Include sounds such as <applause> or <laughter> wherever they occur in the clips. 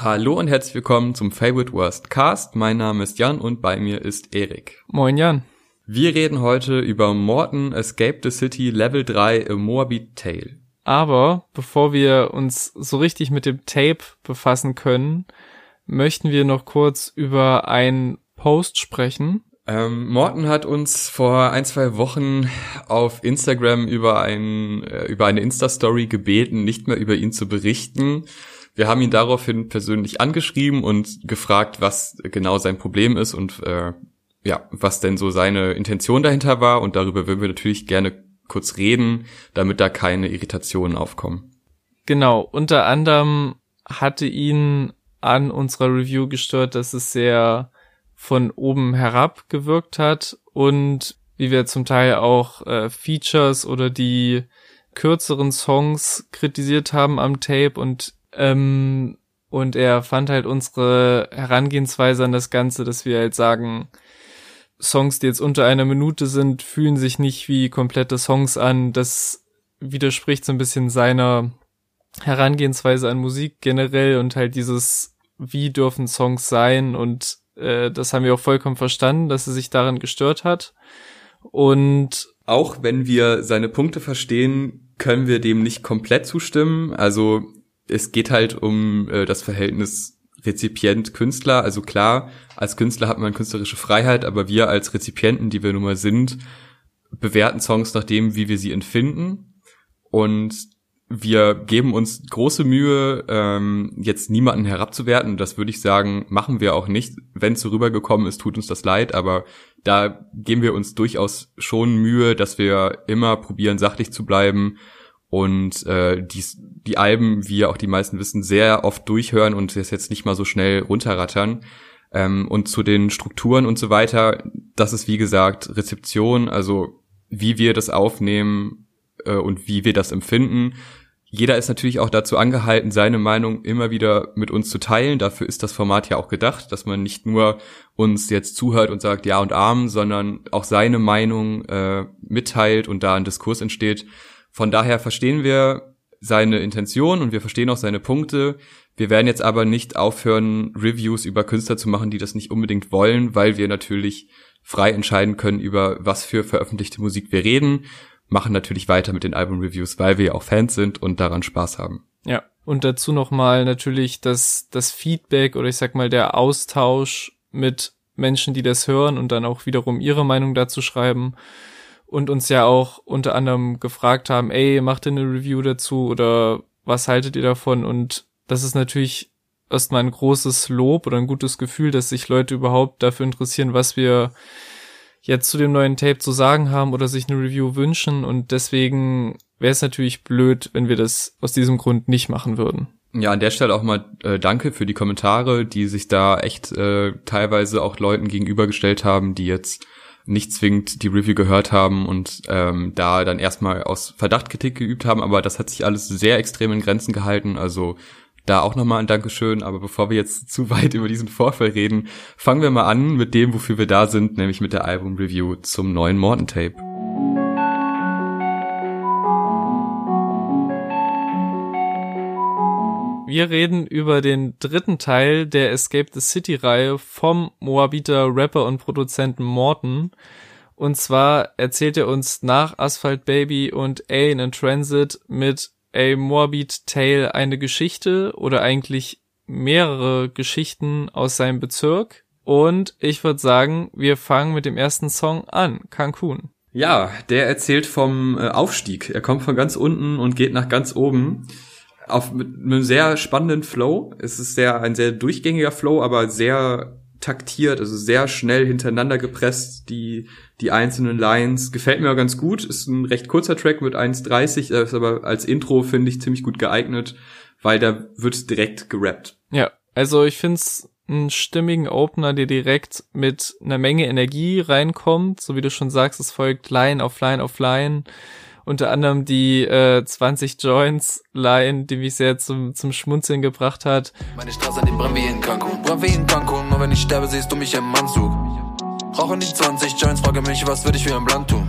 Hallo und herzlich willkommen zum Favorite Worst Cast. Mein Name ist Jan und bei mir ist Erik. Moin Jan. Wir reden heute über Morton Escape the City Level 3 A Moabit Tale. Aber bevor wir uns so richtig mit dem Tape befassen können, möchten wir noch kurz über einen Post sprechen. Ähm, Morton hat uns vor ein, zwei Wochen auf Instagram über, ein, äh, über eine Insta-Story gebeten, nicht mehr über ihn zu berichten wir haben ihn daraufhin persönlich angeschrieben und gefragt, was genau sein Problem ist und äh, ja, was denn so seine Intention dahinter war. Und darüber würden wir natürlich gerne kurz reden, damit da keine Irritationen aufkommen. Genau, unter anderem hatte ihn an unserer Review gestört, dass es sehr von oben herab gewirkt hat und wie wir zum Teil auch äh, Features oder die kürzeren Songs kritisiert haben am Tape und ähm, und er fand halt unsere Herangehensweise an das Ganze, dass wir halt sagen, Songs, die jetzt unter einer Minute sind, fühlen sich nicht wie komplette Songs an. Das widerspricht so ein bisschen seiner Herangehensweise an Musik generell und halt dieses, wie dürfen Songs sein und äh, das haben wir auch vollkommen verstanden, dass er sich daran gestört hat. Und auch wenn wir seine Punkte verstehen, können wir dem nicht komplett zustimmen. Also es geht halt um äh, das Verhältnis Rezipient-Künstler. Also klar, als Künstler hat man künstlerische Freiheit, aber wir als Rezipienten, die wir nun mal sind, bewerten Songs nach dem, wie wir sie empfinden. Und wir geben uns große Mühe, ähm, jetzt niemanden herabzuwerten. Das würde ich sagen, machen wir auch nicht. Wenn es so rübergekommen ist, tut uns das leid, aber da geben wir uns durchaus schon Mühe, dass wir immer probieren, sachlich zu bleiben und äh, die, die Alben, wie ja auch die meisten wissen, sehr oft durchhören und das jetzt nicht mal so schnell runterrattern. Ähm, und zu den Strukturen und so weiter, das ist wie gesagt Rezeption, also wie wir das aufnehmen äh, und wie wir das empfinden. Jeder ist natürlich auch dazu angehalten, seine Meinung immer wieder mit uns zu teilen. Dafür ist das Format ja auch gedacht, dass man nicht nur uns jetzt zuhört und sagt Ja und Arm, sondern auch seine Meinung äh, mitteilt und da ein Diskurs entsteht. Von daher verstehen wir seine Intention und wir verstehen auch seine Punkte. Wir werden jetzt aber nicht aufhören, Reviews über Künstler zu machen, die das nicht unbedingt wollen, weil wir natürlich frei entscheiden können, über was für veröffentlichte Musik wir reden. Machen natürlich weiter mit den Album-Reviews, weil wir ja auch Fans sind und daran Spaß haben. Ja, und dazu nochmal natürlich das, das Feedback oder ich sag mal der Austausch mit Menschen, die das hören und dann auch wiederum ihre Meinung dazu schreiben und uns ja auch unter anderem gefragt haben, ey, macht ihr eine Review dazu oder was haltet ihr davon? Und das ist natürlich erstmal ein großes Lob oder ein gutes Gefühl, dass sich Leute überhaupt dafür interessieren, was wir jetzt zu dem neuen Tape zu sagen haben oder sich eine Review wünschen. Und deswegen wäre es natürlich blöd, wenn wir das aus diesem Grund nicht machen würden. Ja, an der Stelle auch mal äh, danke für die Kommentare, die sich da echt äh, teilweise auch Leuten gegenübergestellt haben, die jetzt nicht zwingend die Review gehört haben und ähm, da dann erstmal aus Verdacht Kritik geübt haben, aber das hat sich alles sehr extrem in Grenzen gehalten. Also da auch nochmal ein Dankeschön. Aber bevor wir jetzt <laughs> zu weit über diesen Vorfall reden, fangen wir mal an mit dem, wofür wir da sind, nämlich mit der Album-Review zum neuen Morton Wir reden über den dritten Teil der Escape the City Reihe vom Moabiter Rapper und Produzenten Morton. Und zwar erzählt er uns nach Asphalt Baby und Alien in Transit mit A Moabit Tale eine Geschichte oder eigentlich mehrere Geschichten aus seinem Bezirk. Und ich würde sagen, wir fangen mit dem ersten Song an, Cancun. Ja, der erzählt vom äh, Aufstieg. Er kommt von ganz unten und geht nach ganz oben auf mit einem sehr spannenden Flow. Es ist sehr ein sehr durchgängiger Flow, aber sehr taktiert, also sehr schnell hintereinander gepresst, die, die einzelnen Lines. Gefällt mir auch ganz gut. Ist ein recht kurzer Track mit 1,30, ist aber als Intro, finde ich, ziemlich gut geeignet, weil da wird direkt gerappt. Ja, also ich find's einen stimmigen Opener, der direkt mit einer Menge Energie reinkommt. So wie du schon sagst, es folgt Line auf Line auf Line unter anderem die äh, 20 Joints Line, die mich sehr zum, zum Schmunzeln gebracht hat. Meine Straße den brennt wie in Cancun, brennt wie in Cancun, nur wenn ich sterbe, siehst du mich im Anzug. Rauchen die 20 Joints, frage mich, was würde ich für ein Blunt tun?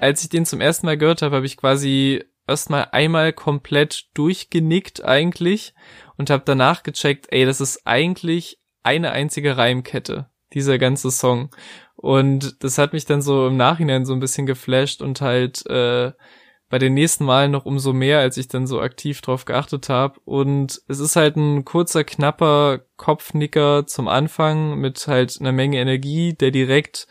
Als ich den zum ersten Mal gehört habe, habe ich quasi erstmal einmal komplett durchgenickt eigentlich und habe danach gecheckt, ey, das ist eigentlich eine einzige Reimkette, dieser ganze Song. Und das hat mich dann so im Nachhinein so ein bisschen geflasht und halt äh, bei den nächsten Malen noch umso mehr, als ich dann so aktiv drauf geachtet habe. Und es ist halt ein kurzer, knapper Kopfnicker zum Anfang mit halt einer Menge Energie, der direkt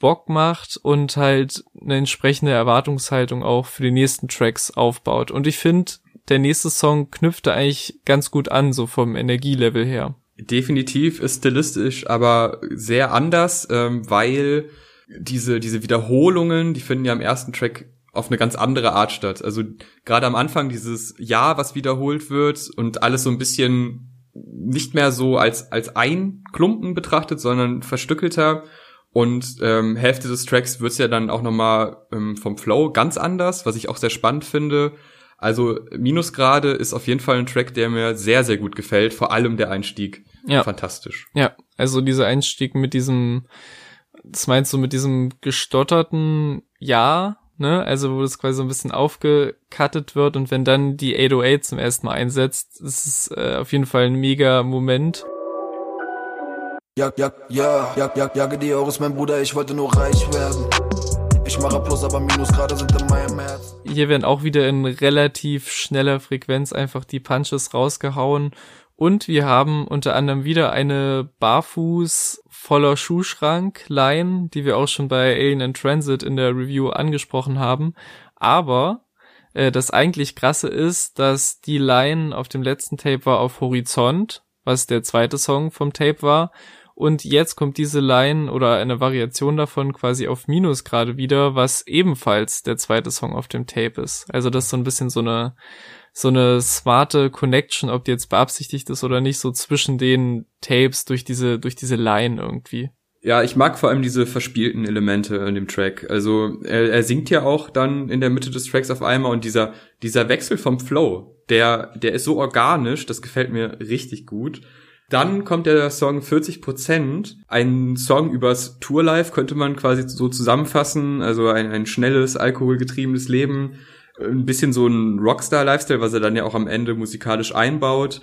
Bock macht und halt eine entsprechende Erwartungshaltung auch für die nächsten Tracks aufbaut. Und ich finde, der nächste Song knüpft da eigentlich ganz gut an, so vom Energielevel her. Definitiv ist stilistisch aber sehr anders, ähm, weil diese, diese Wiederholungen, die finden ja im ersten Track auf eine ganz andere Art statt. Also gerade am Anfang dieses Ja, was wiederholt wird und alles so ein bisschen nicht mehr so als, als ein Klumpen betrachtet, sondern verstückelter. Und ähm, Hälfte des Tracks wird's ja dann auch nochmal ähm, vom Flow ganz anders, was ich auch sehr spannend finde. Also Minusgrade ist auf jeden Fall ein Track, der mir sehr, sehr gut gefällt. Vor allem der Einstieg. Ja. Fantastisch. Ja, also dieser Einstieg mit diesem, das meinst du mit diesem gestotterten Ja, ne? Also wo das quasi so ein bisschen aufgekattet wird und wenn dann die 808 zum ersten Mal einsetzt, ist es äh, auf jeden Fall ein mega Moment. Ja, ja, ja, ja, ja, jage die Euros, mein Bruder, ich wollte nur reich werden. Ich mache Plus, aber Minus gerade sind in meinem Herz. Hier werden auch wieder in relativ schneller Frequenz einfach die Punches rausgehauen. Und wir haben unter anderem wieder eine Barfuß voller Schuhschrank-Line, die wir auch schon bei Alien in Transit in der Review angesprochen haben. Aber äh, das eigentlich krasse ist, dass die Line auf dem letzten Tape war auf Horizont, was der zweite Song vom Tape war. Und jetzt kommt diese Line oder eine Variation davon quasi auf Minus gerade wieder, was ebenfalls der zweite Song auf dem Tape ist. Also das ist so ein bisschen so eine so eine smarte Connection, ob die jetzt beabsichtigt ist oder nicht, so zwischen den Tapes durch diese, durch diese Line irgendwie. Ja, ich mag vor allem diese verspielten Elemente in dem Track. Also er, er singt ja auch dann in der Mitte des Tracks auf einmal und dieser dieser Wechsel vom Flow, der der ist so organisch, das gefällt mir richtig gut. Dann kommt der Song 40 Prozent, ein Song übers Tourlife könnte man quasi so zusammenfassen, also ein, ein schnelles alkoholgetriebenes Leben ein bisschen so ein Rockstar-Lifestyle, was er dann ja auch am Ende musikalisch einbaut.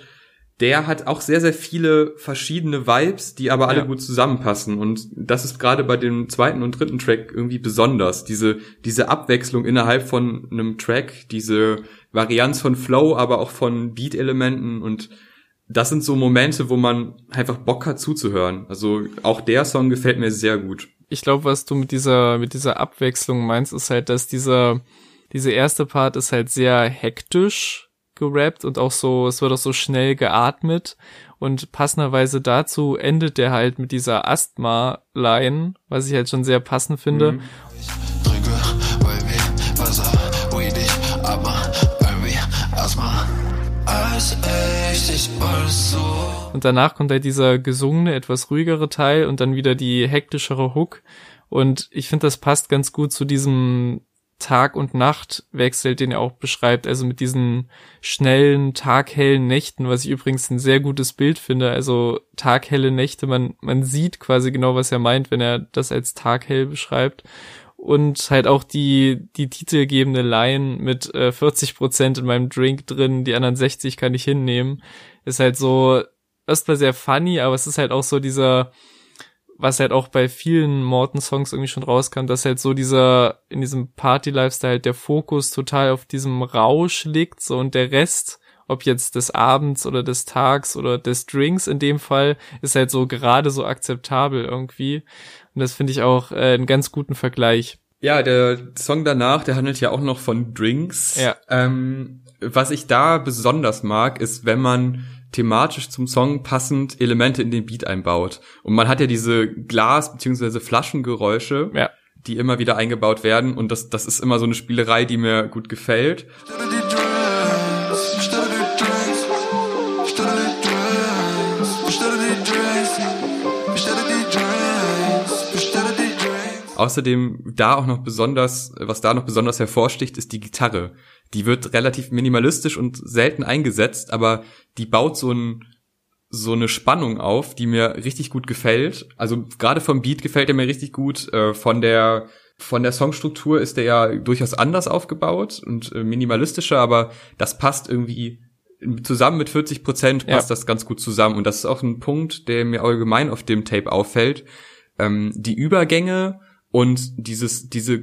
Der hat auch sehr, sehr viele verschiedene Vibes, die aber alle ja. gut zusammenpassen. Und das ist gerade bei dem zweiten und dritten Track irgendwie besonders. Diese, diese Abwechslung innerhalb von einem Track, diese Varianz von Flow, aber auch von Beat-Elementen und das sind so Momente, wo man einfach Bock hat zuzuhören. Also auch der Song gefällt mir sehr gut. Ich glaube, was du mit dieser, mit dieser Abwechslung meinst, ist halt, dass dieser, diese erste Part ist halt sehr hektisch gerappt und auch so, es wird auch so schnell geatmet und passenderweise dazu endet der halt mit dieser Asthma-Line, was ich halt schon sehr passend finde. Mhm. Und danach kommt halt dieser gesungene, etwas ruhigere Teil und dann wieder die hektischere Hook. Und ich finde, das passt ganz gut zu diesem Tag- und Nachtwechsel, den er auch beschreibt, also mit diesen schnellen, taghellen Nächten, was ich übrigens ein sehr gutes Bild finde, also taghelle Nächte, man, man sieht quasi genau, was er meint, wenn er das als taghell beschreibt. Und halt auch die, die titelgebende Line mit äh, 40 Prozent in meinem Drink drin, die anderen 60 kann ich hinnehmen, ist halt so erstmal sehr funny, aber es ist halt auch so dieser, was halt auch bei vielen Morton-Songs irgendwie schon rauskam, dass halt so dieser, in diesem Party-Lifestyle der Fokus total auf diesem Rausch liegt, so und der Rest, ob jetzt des Abends oder des Tags oder des Drinks in dem Fall, ist halt so gerade so akzeptabel irgendwie. Und das finde ich auch äh, einen ganz guten Vergleich. Ja, der Song danach, der handelt ja auch noch von Drinks. Ja. Ähm, was ich da besonders mag, ist, wenn man thematisch zum Song passend Elemente in den Beat einbaut. Und man hat ja diese Glas- bzw. Flaschengeräusche, ja. die immer wieder eingebaut werden. Und das, das ist immer so eine Spielerei, die mir gut gefällt. Außerdem da auch noch besonders, was da noch besonders hervorsticht, ist die Gitarre. Die wird relativ minimalistisch und selten eingesetzt, aber die baut so ein so eine Spannung auf, die mir richtig gut gefällt. Also gerade vom Beat gefällt er mir richtig gut. Äh, von der von der Songstruktur ist der ja durchaus anders aufgebaut und äh, minimalistischer, aber das passt irgendwie zusammen mit 40 Prozent passt Ja. das ganz gut zusammen. Und das ist auch ein Punkt, der mir allgemein auf dem Tape auffällt. Ähm, die Übergänge und dieses, diese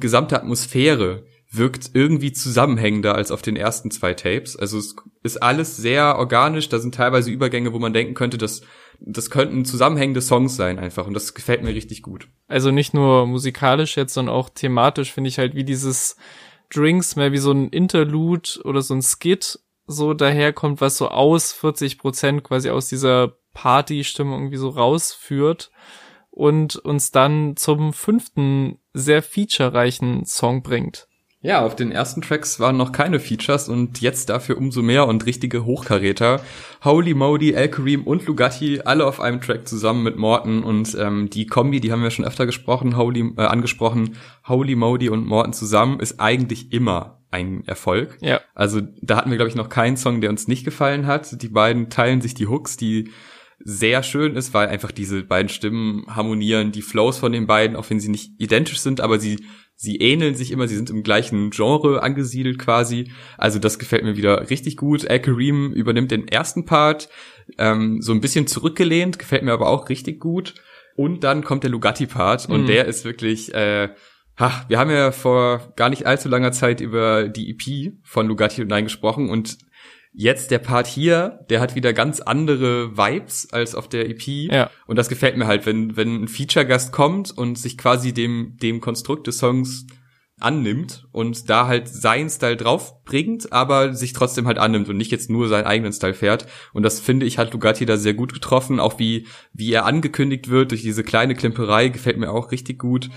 gesamte Atmosphäre wirkt irgendwie zusammenhängender als auf den ersten zwei Tapes. Also es ist alles sehr organisch. Da sind teilweise Übergänge, wo man denken könnte, dass das könnten zusammenhängende Songs sein einfach. Und das gefällt mir richtig gut. Also nicht nur musikalisch jetzt, sondern auch thematisch finde ich halt wie dieses Drinks mehr wie so ein Interlude oder so ein Skit so daherkommt, was so aus 40 Prozent quasi aus dieser Party-Stimmung irgendwie so rausführt und uns dann zum fünften sehr featurereichen Song bringt. Ja, auf den ersten Tracks waren noch keine Features und jetzt dafür umso mehr und richtige Hochkaräter. Holy Modi, El Kareem und Lugatti, alle auf einem Track zusammen mit Morton und ähm, die Kombi, die haben wir schon öfter gesprochen, Holy, äh, angesprochen. Holy Modi und Morton zusammen ist eigentlich immer ein Erfolg. Ja. Also da hatten wir, glaube ich, noch keinen Song, der uns nicht gefallen hat. Die beiden teilen sich die Hooks, die sehr schön ist, weil einfach diese beiden Stimmen harmonieren, die Flows von den beiden, auch wenn sie nicht identisch sind, aber sie sie ähneln sich immer, sie sind im gleichen Genre angesiedelt quasi. Also das gefällt mir wieder richtig gut. El Kareem übernimmt den ersten Part, ähm, so ein bisschen zurückgelehnt, gefällt mir aber auch richtig gut. Und dann kommt der Lugatti-Part und Mhm. der ist wirklich, äh, ha, wir haben ja vor gar nicht allzu langer Zeit über die EP von Lugatti und Nein gesprochen und jetzt der Part hier, der hat wieder ganz andere Vibes als auf der EP. Ja. Und das gefällt mir halt, wenn, wenn ein Feature-Gast kommt und sich quasi dem, dem Konstrukt des Songs annimmt und da halt seinen Style draufbringt, aber sich trotzdem halt annimmt und nicht jetzt nur seinen eigenen Style fährt. Und das finde ich hat Lugatti da sehr gut getroffen, auch wie, wie er angekündigt wird durch diese kleine Klimperei, gefällt mir auch richtig gut.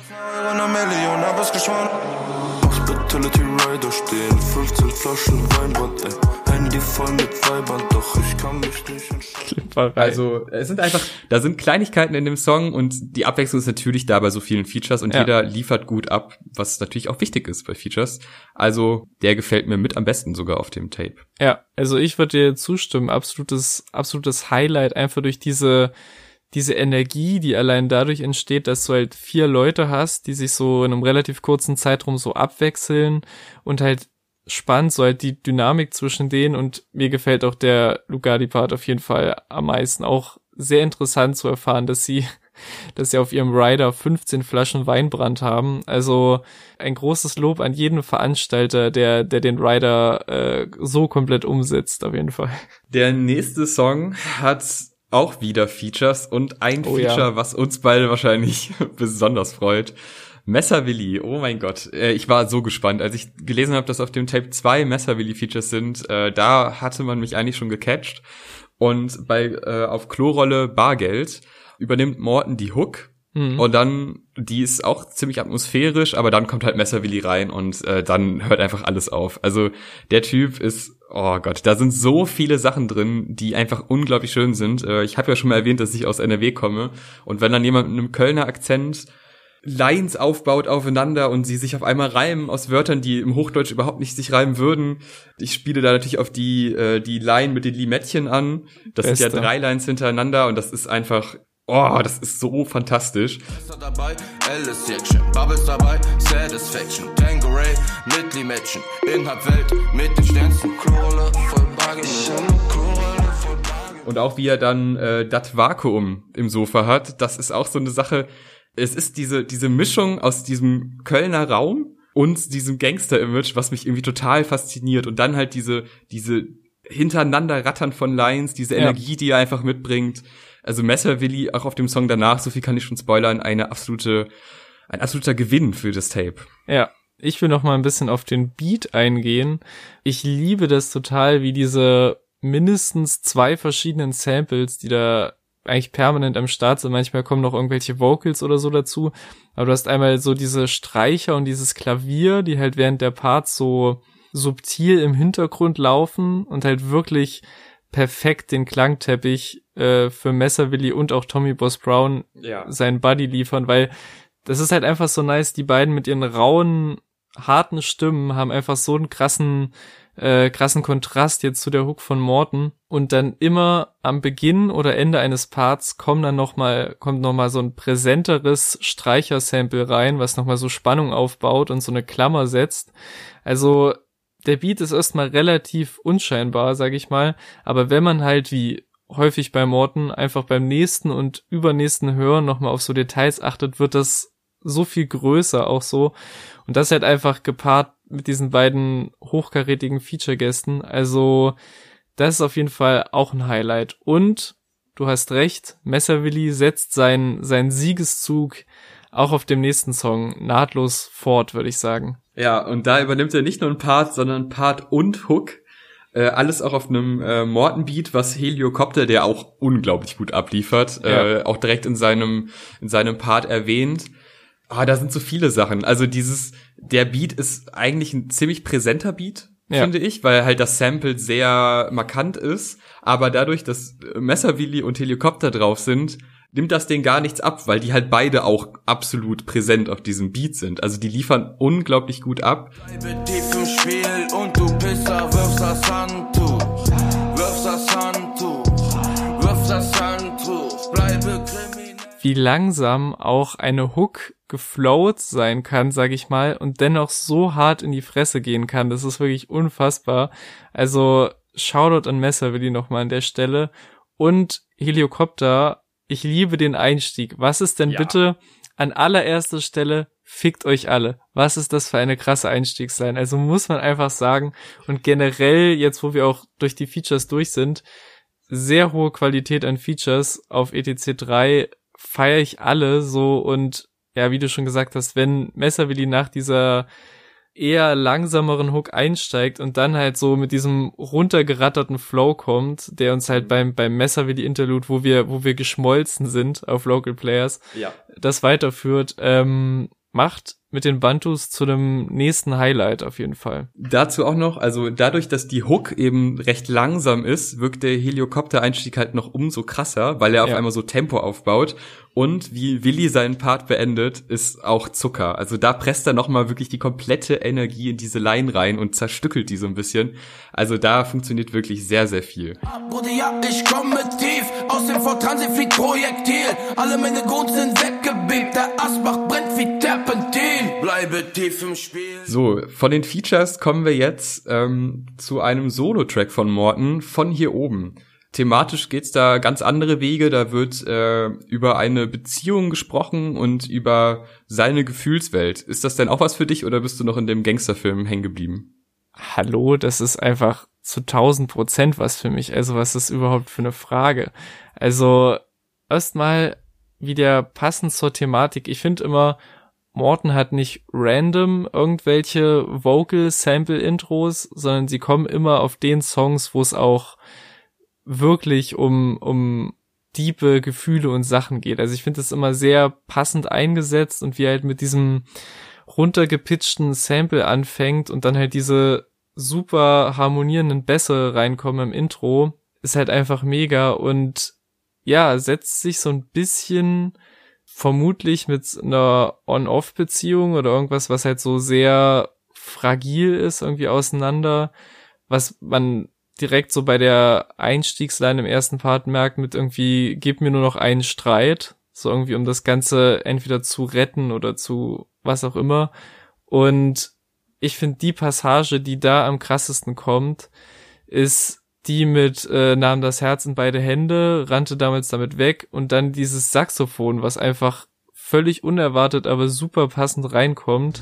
Hospitality Rider stehen, 15 Flaschen Weinbrand, ey. Handy voll mit Weibern, doch ich kann mich nicht entscheiden. Also es sind einfach, da sind Kleinigkeiten in dem Song und die Abwechslung ist natürlich da bei so vielen Features und Ja. jeder liefert gut ab, was natürlich auch wichtig ist bei Features. Also der gefällt mir mit am besten sogar auf dem Tape. Ja, also ich würde dir zustimmen. Absolutes, absolutes Highlight einfach durch diese, diese Energie, die allein dadurch entsteht, dass du halt vier Leute hast, die sich so in einem relativ kurzen Zeitraum so abwechseln und halt spannend, so halt die Dynamik zwischen denen und mir gefällt auch der Lugardi-Part auf jeden Fall am meisten. Auch sehr interessant zu erfahren, dass sie, <laughs> dass sie auf ihrem Rider 15 Flaschen Weinbrand haben. Also ein großes Lob an jeden Veranstalter, der, der den Rider äh, so komplett umsetzt, auf jeden Fall. Der nächste Song hat auch wieder Features und ein Oh ja. Feature, was uns beide wahrscheinlich <laughs> besonders freut. Messerwilli, oh mein Gott, äh, ich war so gespannt, als ich gelesen habe, dass auf dem Tape zwei Messerwilli-Features sind, äh, da hatte man mich eigentlich schon gecatcht. Und bei äh, auf Klorolle Bargeld übernimmt Morton die Hook Mhm. und dann, die ist auch ziemlich atmosphärisch, aber dann kommt halt Messerwilli rein und äh, dann hört einfach alles auf. Also der Typ ist, oh Gott, da sind so viele Sachen drin, die einfach unglaublich schön sind. Äh, ich habe ja schon mal erwähnt, dass ich aus NRW komme und wenn dann jemand mit einem Kölner Akzent Lines aufbaut aufeinander und sie sich auf einmal reimen aus Wörtern, die im Hochdeutsch überhaupt nicht sich reimen würden. Ich spiele da natürlich auf die, äh, die Line mit den Limettchen an. Das sind Beste. ja drei Lines hintereinander und das ist einfach, oh, das ist so fantastisch. Dabei, Alice Action, Bubbles dabei, Satisfaction, Inhalt Welt mit den Sternsten, voll. Und auch wie er dann äh, das Vakuum im Sofa hat, das ist auch so eine Sache. Es ist diese, diese Mischung aus diesem Kölner Raum und diesem Gangster-Image, was mich irgendwie total fasziniert. Und dann halt diese, diese hintereinander Rattern von Lines, diese Ja. Energie, die er einfach mitbringt. Also Messerwilli, auch auf dem Song danach, so viel kann ich schon spoilern, eine absolute, ein absoluter Gewinn für das Tape. Ja, ich will noch mal ein bisschen auf den Beat eingehen. Ich liebe das total, wie diese mindestens zwei verschiedenen Samples, die da eigentlich permanent am Start sind. Manchmal kommen noch irgendwelche Vocals oder so dazu. Aber du hast einmal so diese Streicher und dieses Klavier, die halt während der Parts so subtil im Hintergrund laufen und halt wirklich perfekt den Klangteppich äh, für Messerwilli und auch Tommy Boss Brown Ja. seinen Buddy liefern, weil das ist halt einfach so nice, die beiden mit ihren rauen, harten Stimmen haben einfach so einen krassen, äh, krassen Kontrast jetzt zu der Hook von Morton und dann immer am Beginn oder Ende eines Parts kommt dann noch mal, kommt noch mal so ein präsenteres Streichersample rein, was noch mal so Spannung aufbaut und so eine Klammer setzt. Also der Beat ist erstmal relativ unscheinbar, sag ich mal, aber wenn man halt wie häufig bei Morten einfach beim nächsten und übernächsten Hören nochmal auf so Details achtet, wird das so viel größer auch so. Und das halt einfach gepaart mit diesen beiden hochkarätigen Feature-Gästen. Also, das ist auf jeden Fall auch ein Highlight. Und du hast recht, Messerwilli setzt seinen, seinen Siegeszug auch auf dem nächsten Song nahtlos fort, würde ich sagen. Ja, und da übernimmt er nicht nur ein Part, sondern Part und Hook. Äh, alles auch auf einem äh, Morton-Beat, was Heliocopter, der auch unglaublich gut abliefert, ja. äh, auch direkt in seinem, in seinem Part erwähnt. Ah, da sind so viele Sachen. Also dieses, der Beat ist eigentlich ein ziemlich präsenter Beat, ja. finde ich, weil halt das Sample sehr markant ist. Aber dadurch, dass Messerwilli und Helikopter drauf sind, nimmt das denen gar nichts ab, weil die halt beide auch absolut präsent auf diesem Beat sind. Also die liefern unglaublich gut ab. Wie langsam auch eine Hook geflowt sein kann, sag ich mal, und dennoch so hart in die Fresse gehen kann. Das ist wirklich unfassbar. Also Shoutout an Messer will ich nochmal an der Stelle. Und Helikopter ich liebe den Einstieg. Was ist denn ja. bitte an allererster Stelle fickt euch alle. Was ist das für eine krasse Einstiegsline? Also muss man einfach sagen und generell jetzt, wo wir auch durch die Features durch sind, sehr hohe Qualität an Features auf ETC 3 feiere ich alle so und ja, wie du schon gesagt hast, wenn Messerwilli nach dieser eher langsameren Hook einsteigt und dann halt so mit diesem runtergeratterten Flow kommt, der uns halt beim, beim Messer wie die Interlude, wo wir, wo wir geschmolzen sind auf Local Players, ja. das weiterführt, ähm, macht mit den Bantus zu einem nächsten Highlight auf jeden Fall. Dazu auch noch, also dadurch, dass die Hook eben recht langsam ist, wirkt der Helikopter-Einstieg halt noch umso krasser, weil er auf ja. einmal so Tempo aufbaut und wie Willi seinen Part beendet, ist auch Zucker. Also da presst er nochmal wirklich die komplette Energie in diese Line rein und zerstückelt die so ein bisschen. Also da funktioniert wirklich sehr, sehr viel. Bruder, ja, ich komme tief aus dem Projektil. Alle meine Guns sind weggebebt, der Asbach brennt wie Terpentin. Bleibe tief im Spiel. So, von den Features kommen wir jetzt ähm, zu einem Solo-Track von Morton von hier oben. Thematisch geht's da ganz andere Wege. Da wird äh, über eine Beziehung gesprochen und über seine Gefühlswelt. Ist das denn auch was für dich oder bist du noch in dem Gangsterfilm hängen geblieben? Hallo, das ist einfach zu tausend Prozent was für mich. Also was ist überhaupt für eine Frage? Also erstmal wieder passend zur Thematik. Ich finde immer, Morton hat nicht random irgendwelche Vocal Sample Intros, sondern sie kommen immer auf den Songs, wo es auch wirklich um, um diepe Gefühle und Sachen geht. Also ich finde das immer sehr passend eingesetzt und wie halt mit diesem runtergepitchten Sample anfängt und dann halt diese super harmonierenden Bässe reinkommen im Intro, ist halt einfach mega und ja, setzt sich so ein bisschen vermutlich mit einer On-Off-Beziehung oder irgendwas, was halt so sehr fragil ist, irgendwie auseinander, was man direkt so bei der Einstiegsline im ersten Part merkt mit irgendwie, gib mir nur noch einen Streit, so irgendwie um das Ganze entweder zu retten oder zu was auch immer. Und ich finde die Passage, die da am krassesten kommt, ist die mit äh, nahm das Herz in beide Hände, rannte damals damit weg und dann dieses Saxophon, was einfach völlig unerwartet, aber super passend reinkommt.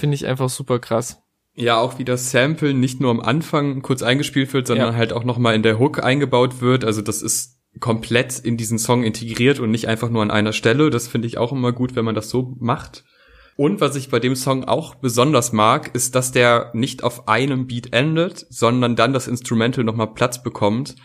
Finde ich einfach super krass. Ja, auch wie das Sample nicht nur am Anfang kurz eingespielt wird, sondern ja. halt auch nochmal in der Hook eingebaut wird. Also das ist komplett in diesen Song integriert und nicht einfach nur an einer Stelle. Das finde ich auch immer gut, wenn man das so macht. Und was ich bei dem Song auch besonders mag, ist, dass der nicht auf einem Beat endet, sondern dann das Instrumental nochmal Platz bekommt,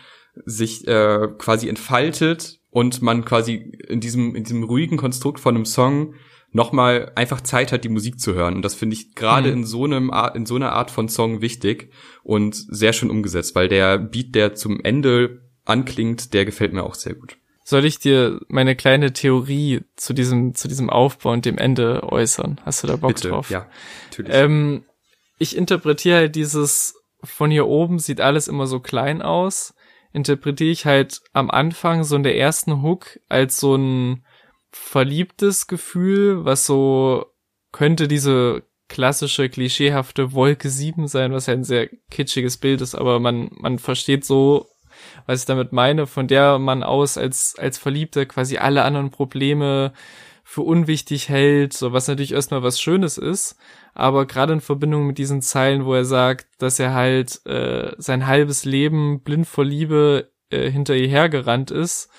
sich äh, quasi entfaltet und man quasi in diesem, in diesem ruhigen Konstrukt von einem Song nochmal einfach Zeit hat, die Musik zu hören. Und das finde ich gerade mhm. in so einem in so einer Art von Song wichtig und sehr schön umgesetzt, weil der Beat, der zum Ende anklingt, der gefällt mir auch sehr gut. Soll ich dir meine kleine Theorie zu diesem, zu diesem Aufbau und dem Ende äußern? Hast du da Bock Bitte, drauf? Ja, natürlich. Ähm, ich interpretiere halt dieses von hier oben sieht alles immer so klein aus. interpretiere ich halt am Anfang so in der ersten Hook als so ein verliebtes Gefühl, was so könnte diese klassische, klischeehafte Wolke 7 sein, was ja ein sehr kitschiges Bild ist, aber man, man versteht so, was ich damit meine, von der man aus als, als Verliebter quasi alle anderen Probleme für unwichtig hält, so was natürlich erstmal was Schönes ist, aber gerade in Verbindung mit diesen Zeilen, wo er sagt, dass er halt äh, sein halbes Leben blind vor Liebe äh, hinter ihr hergerannt ist,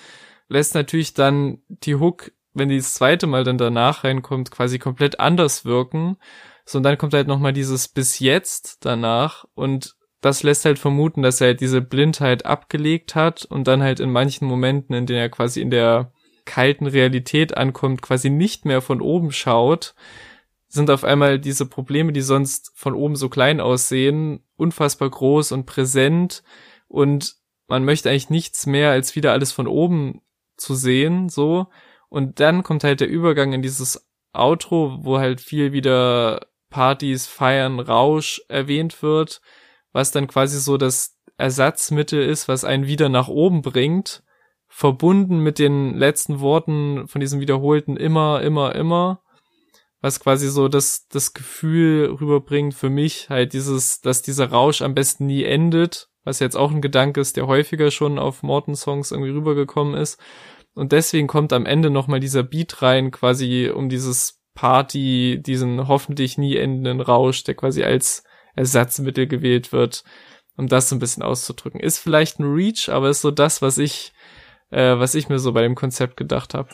lässt natürlich dann die Hook, wenn die das zweite Mal dann danach reinkommt, quasi komplett anders wirken. So, und dann kommt halt nochmal dieses bis jetzt danach und das lässt halt vermuten, dass er halt diese Blindheit abgelegt hat und dann halt in manchen Momenten, in denen er quasi in der kalten Realität ankommt, quasi nicht mehr von oben schaut, sind auf einmal diese Probleme, die sonst von oben so klein aussehen, unfassbar groß und präsent und man möchte eigentlich nichts mehr als wieder alles von oben zu sehen, so. Und dann kommt halt der Übergang in dieses Outro, wo halt viel wieder Partys, Feiern, Rausch erwähnt wird, was dann quasi so das Ersatzmittel ist, was einen wieder nach oben bringt verbunden mit den letzten Worten von diesem wiederholten immer, immer, immer, was quasi so das, das Gefühl rüberbringt für mich, halt dieses, dass dieser Rausch am besten nie endet, was jetzt auch ein Gedanke ist, der häufiger schon auf Morton-Songs irgendwie rübergekommen ist. Und deswegen kommt am Ende nochmal dieser Beat rein, quasi um dieses Party, diesen hoffentlich nie endenden Rausch, der quasi als Ersatzmittel gewählt wird, um das so ein bisschen auszudrücken. Ist vielleicht ein Reach, aber ist so das, was ich äh, was ich mir so bei dem Konzept gedacht habe.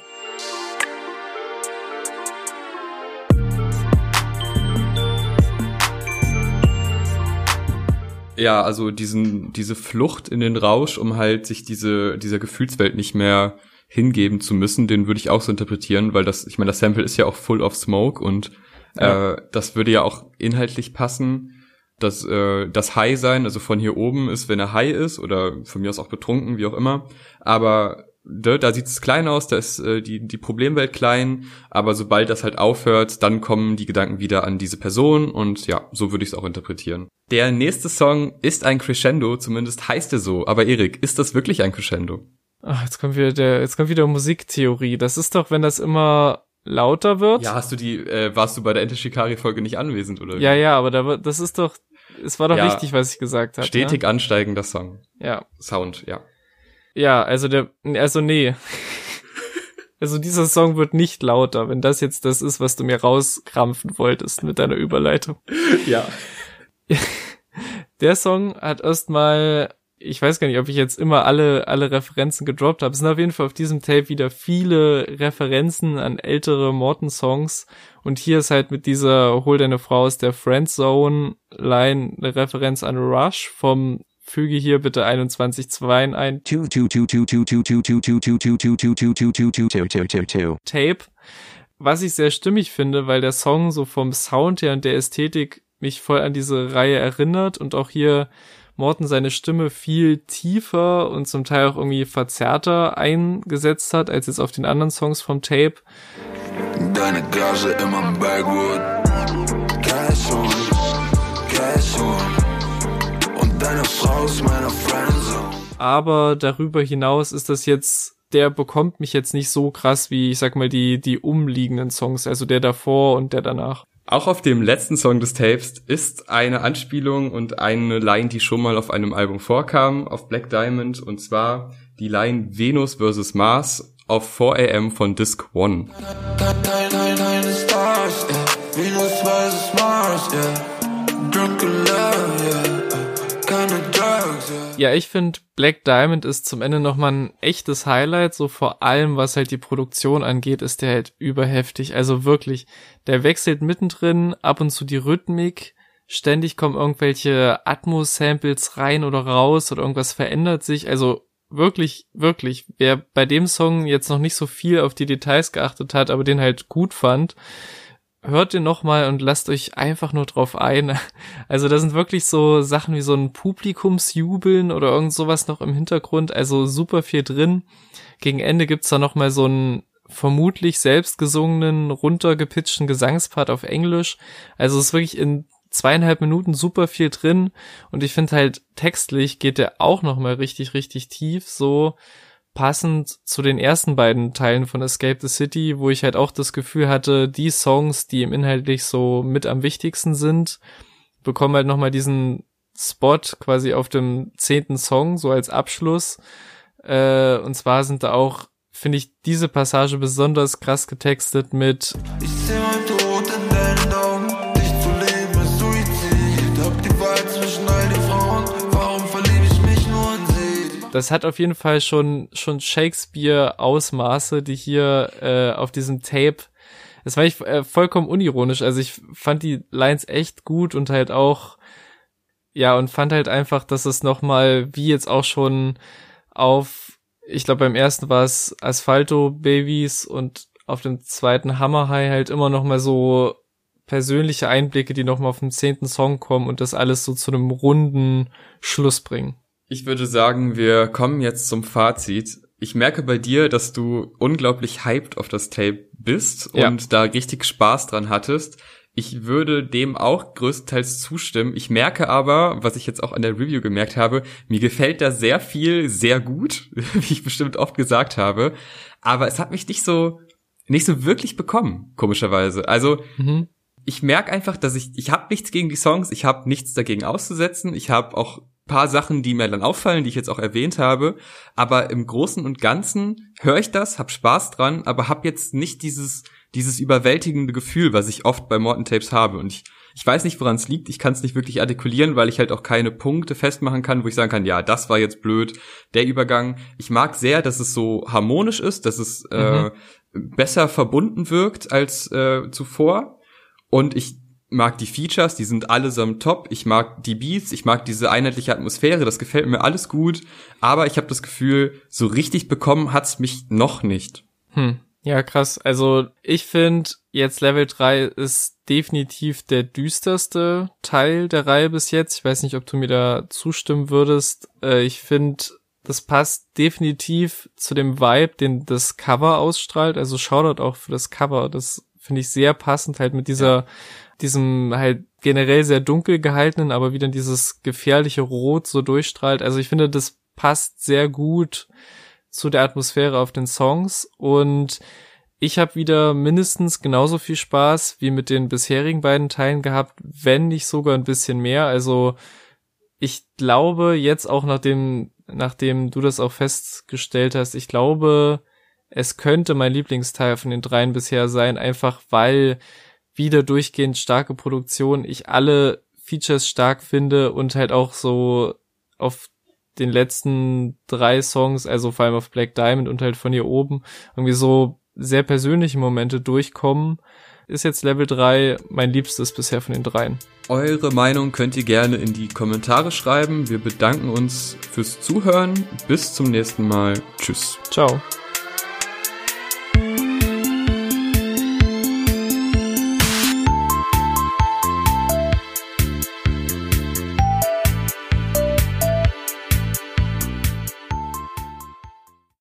Ja, also diesen, diese Flucht in den Rausch, um halt sich diese, dieser Gefühlswelt nicht mehr hingeben zu müssen, den würde ich auch so interpretieren, weil das, ich meine, das Sample ist ja auch full of smoke und ja. äh, das würde ja auch inhaltlich passen das, äh, das High sein, also von hier oben ist, wenn er high ist oder von mir aus auch betrunken, wie auch immer. Aber da, da sieht es klein aus, da ist äh, die, die Problemwelt klein, aber sobald das halt aufhört, dann kommen die Gedanken wieder an diese Person und ja, so würde ich es auch interpretieren. Der nächste Song ist ein Crescendo, zumindest heißt er so. Aber Erik, ist das wirklich ein Crescendo? Ach, jetzt kommt wieder der, jetzt kommt wieder Musiktheorie. Das ist doch, wenn das immer lauter wird. Ja, hast du die, äh, warst du bei der Ente Shikari Folge nicht anwesend oder? Ja, ja, aber da, das ist doch, es war doch ja, richtig, was ich gesagt habe. Stetig ne? ansteigender Song. Ja. Sound, ja. Ja, also der, also nee. also dieser Song wird nicht lauter, wenn das jetzt das ist, was du mir rauskrampfen wolltest mit deiner Überleitung. <laughs> Ja. Der Song hat erstmal ich weiß gar nicht, ob ich jetzt immer alle, alle Referenzen gedroppt habe. Es sind auf jeden Fall auf diesem Tape wieder viele Referenzen an ältere Morton-Songs. Und hier ist halt mit dieser Hol deine Frau aus der Friendzone-Line eine Referenz an Rush vom Füge hier bitte 21.2 ein. Tape. Was ich sehr stimmig finde, weil der Song so vom Sound her und der Ästhetik mich voll an diese Reihe erinnert und auch hier Morton seine Stimme viel tiefer und zum Teil auch irgendwie verzerrter eingesetzt hat, als jetzt auf den anderen Songs vom Tape. Deine Gage immer Backwood. Cash on, Cash on. Und deine Frau ist meine Friendzone. Aber darüber hinaus ist das jetzt der bekommt mich jetzt nicht so krass wie, ich sag mal, die, die umliegenden Songs, also der davor und der danach. Auch auf dem letzten Song des Tapes ist eine Anspielung und eine Line, die schon mal auf einem Album vorkam, auf Black Diamond, und zwar die Line Venus vs. Mars auf 4am von Disc One. Venus vs. Mars, yeah. Drunk love, yeah. Ja, ich finde, Black Diamond ist zum Ende nochmal ein echtes Highlight. So vor allem, was halt die Produktion angeht, ist der halt überheftig. Also wirklich, der wechselt mittendrin, ab und zu die Rhythmik. Ständig kommen irgendwelche Atmos-Samples rein oder raus oder irgendwas verändert sich. Also wirklich, wirklich, wer bei dem Song jetzt noch nicht so viel auf die Details geachtet hat, aber den halt gut fand, hört den nochmal und lasst euch einfach nur drauf ein. <laughs> Also da sind wirklich so Sachen wie so ein Publikumsjubeln oder irgend sowas noch im Hintergrund, also super viel drin. Gegen Ende gibt's da nochmal so einen vermutlich selbst gesungenen, runtergepitchten Gesangspart auf Englisch. Also es ist wirklich in zweieinhalb Minuten super viel drin und ich finde halt textlich geht der auch nochmal richtig, richtig tief, so passend zu den ersten beiden Teilen von Escape the City, wo ich halt auch das Gefühl hatte, die Songs, die im inhaltlich so mit am wichtigsten sind, bekommen halt nochmal diesen Spot quasi auf dem zehnten Song, so als Abschluss. Äh, und zwar sind da auch, finde ich, diese Passage besonders krass getextet mit Das hat auf jeden Fall schon, schon Shakespeare-Ausmaße, die hier äh, auf diesem Tape das war ich äh, vollkommen unironisch. Also ich fand die Lines echt gut und halt auch ja, und fand halt einfach, dass es nochmal, wie jetzt auch schon auf, ich glaube beim ersten war es Asphalto Babys und auf dem zweiten Hammer High halt immer nochmal so persönliche Einblicke, die nochmal auf den zehnten Song kommen und das alles so zu einem runden Schluss bringen. Ich würde sagen, wir kommen jetzt zum Fazit. Ich merke bei dir, dass du unglaublich hyped auf das Tape bist ja. und da richtig Spaß dran hattest. Ich würde dem auch größtenteils zustimmen. Ich merke aber, was ich jetzt auch an der Review gemerkt habe, mir gefällt da sehr viel sehr gut, <laughs> wie ich bestimmt oft gesagt habe. Aber es hat mich nicht so, nicht so wirklich bekommen, komischerweise. Also, mhm. ich merke einfach, dass ich, ich habe nichts gegen die Songs, ich habe nichts dagegen auszusetzen. Ich habe auch paar Sachen, die mir dann auffallen, die ich jetzt auch erwähnt habe. Aber im Großen und Ganzen höre ich das, hab Spaß dran, aber hab jetzt nicht dieses dieses überwältigende Gefühl, was ich oft bei Morton Tapes habe. Und ich, ich weiß nicht, woran es liegt. Ich kann es nicht wirklich artikulieren, weil ich halt auch keine Punkte festmachen kann, wo ich sagen kann, ja, das war jetzt blöd, der Übergang. Ich mag sehr, dass es so harmonisch ist, dass es äh, mhm. besser verbunden wirkt als äh, zuvor. Und ich mag die Features, die sind allesamt top. Ich mag die Beats, ich mag diese einheitliche Atmosphäre, das gefällt mir alles gut. Aber ich habe das Gefühl, so richtig bekommen hat's mich noch nicht. Hm. Ja, krass. Also ich finde, jetzt Level 3 ist definitiv der düsterste Teil der Reihe bis jetzt. Ich weiß nicht, ob du mir da zustimmen würdest. Äh, ich finde, das passt definitiv zu dem Vibe, den das Cover ausstrahlt. Also Shoutout auch für das Cover. Das finde ich sehr passend halt mit dieser, ja. Diesem halt generell sehr dunkel gehaltenen, aber wie dann dieses gefährliche Rot so durchstrahlt. Also ich finde, das passt sehr gut zu der Atmosphäre auf den Songs und ich habe wieder mindestens genauso viel Spaß wie mit den bisherigen beiden Teilen gehabt, wenn nicht sogar ein bisschen mehr. Also ich glaube jetzt auch nachdem, nachdem du das auch festgestellt hast, ich glaube, es könnte mein Lieblingsteil von den dreien bisher sein, einfach weil wieder durchgehend starke Produktion, ich alle Features stark finde und halt auch so auf den letzten drei Songs, also vor allem auf Black Diamond und halt von hier oben, irgendwie so sehr persönliche Momente durchkommen. Ist jetzt Level 3 mein liebstes bisher von den dreien. Eure Meinung könnt ihr gerne in die Kommentare schreiben. Wir bedanken uns fürs Zuhören. Bis zum nächsten Mal. Tschüss. Ciao.